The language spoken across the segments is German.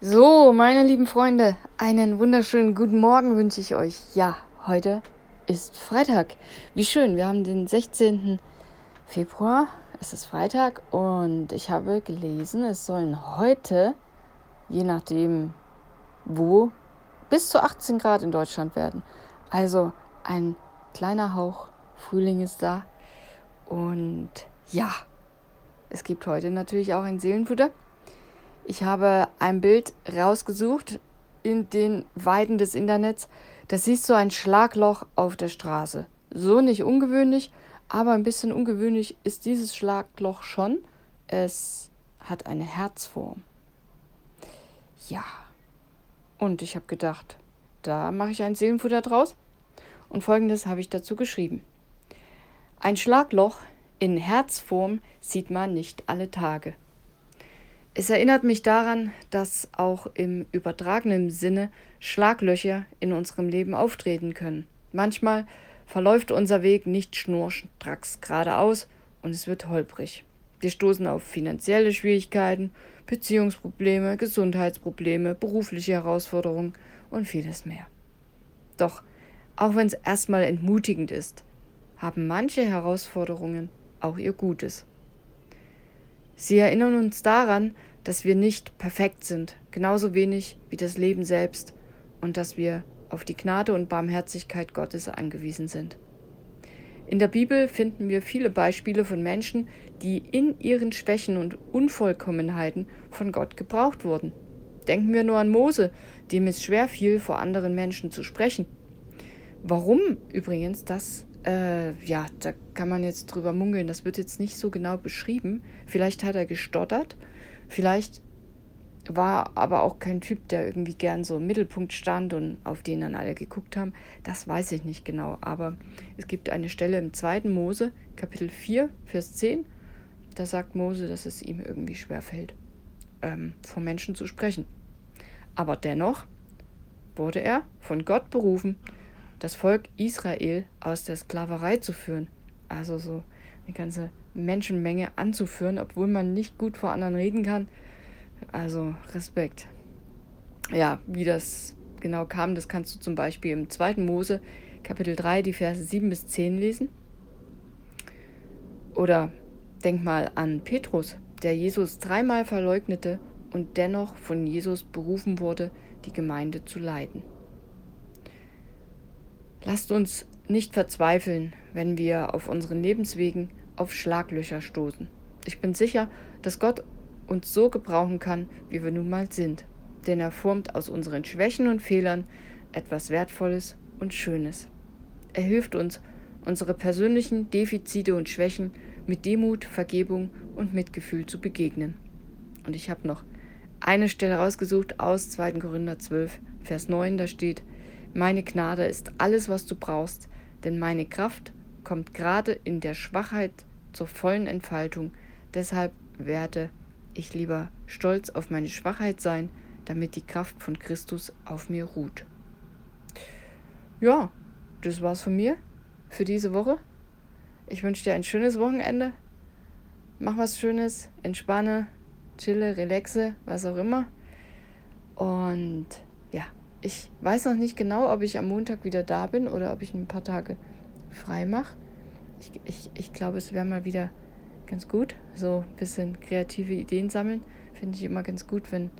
So, meine lieben Freunde, einen wunderschönen guten Morgen wünsche ich euch. Ja, heute ist Freitag. Wie schön, wir haben den 16. Februar. Es ist Freitag und ich habe gelesen, es sollen heute, je nachdem wo, bis zu 18 Grad in Deutschland werden. Also ein kleiner Hauch Frühling ist da. Und ja, es gibt heute natürlich auch ein Seelenfutter. Ich habe ein Bild rausgesucht in den Weiden des Internets. Da siehst du ein Schlagloch auf der Straße. So nicht ungewöhnlich, aber ein bisschen ungewöhnlich ist dieses Schlagloch schon. Es hat eine Herzform. Ja. Und ich habe gedacht, da mache ich ein Seelenfutter draus. Und folgendes habe ich dazu geschrieben. Ein Schlagloch in Herzform sieht man nicht alle Tage. Es erinnert mich daran, dass auch im übertragenen Sinne Schlaglöcher in unserem Leben auftreten können. Manchmal verläuft unser Weg nicht schnurstracks geradeaus und es wird holprig. Wir stoßen auf finanzielle Schwierigkeiten, Beziehungsprobleme, Gesundheitsprobleme, berufliche Herausforderungen und vieles mehr. Doch auch wenn es erstmal entmutigend ist, haben manche Herausforderungen auch ihr Gutes. Sie erinnern uns daran, dass wir nicht perfekt sind, genauso wenig wie das Leben selbst und dass wir auf die Gnade und Barmherzigkeit Gottes angewiesen sind. In der Bibel finden wir viele Beispiele von Menschen, die in ihren Schwächen und Unvollkommenheiten von Gott gebraucht wurden. Denken wir nur an Mose, dem es schwer fiel, vor anderen Menschen zu sprechen. Warum übrigens das äh, ja, da kann man jetzt drüber munkeln. Das wird jetzt nicht so genau beschrieben. Vielleicht hat er gestottert. Vielleicht war aber auch kein Typ, der irgendwie gern so im Mittelpunkt stand und auf den dann alle geguckt haben. Das weiß ich nicht genau. Aber es gibt eine Stelle im 2. Mose, Kapitel 4, Vers 10. Da sagt Mose, dass es ihm irgendwie schwerfällt, ähm, vor Menschen zu sprechen. Aber dennoch wurde er von Gott berufen, das Volk Israel aus der Sklaverei zu führen. Also so eine ganze Menschenmenge anzuführen, obwohl man nicht gut vor anderen reden kann. Also Respekt. Ja, wie das genau kam, das kannst du zum Beispiel im 2. Mose Kapitel 3, die Verse 7 bis 10 lesen. Oder denk mal an Petrus, der Jesus dreimal verleugnete und dennoch von Jesus berufen wurde, die Gemeinde zu leiten. Lasst uns nicht verzweifeln, wenn wir auf unseren Lebenswegen auf Schlaglöcher stoßen. Ich bin sicher, dass Gott uns so gebrauchen kann, wie wir nun mal sind, denn er formt aus unseren Schwächen und Fehlern etwas Wertvolles und Schönes. Er hilft uns, unsere persönlichen Defizite und Schwächen mit Demut, Vergebung und Mitgefühl zu begegnen. Und ich habe noch eine Stelle rausgesucht aus 2. Korinther 12, Vers 9, da steht, meine Gnade ist alles, was du brauchst, denn meine Kraft kommt gerade in der Schwachheit zur vollen Entfaltung. Deshalb werde ich lieber stolz auf meine Schwachheit sein, damit die Kraft von Christus auf mir ruht. Ja, das war's von mir für diese Woche. Ich wünsche dir ein schönes Wochenende. Mach was Schönes, entspanne, chille, relaxe, was auch immer. Und ich weiß noch nicht genau, ob ich am Montag wieder da bin oder ob ich ein paar Tage frei mache. Ich, ich, ich glaube, es wäre mal wieder ganz gut, so ein bisschen kreative Ideen sammeln. Finde ich immer ganz gut, wenn,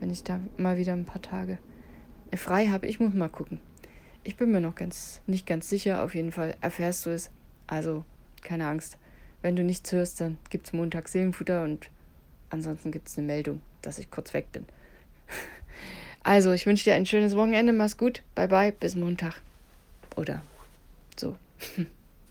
wenn ich da mal wieder ein paar Tage frei habe. Ich muss mal gucken. Ich bin mir noch ganz nicht ganz sicher. Auf jeden Fall erfährst du es. Also keine Angst. Wenn du nichts hörst, dann gibt es Montag Seelenfutter und ansonsten gibt es eine Meldung, dass ich kurz weg bin. Also, ich wünsche dir ein schönes Wochenende. Mach's gut. Bye bye. Bis Montag. Oder so.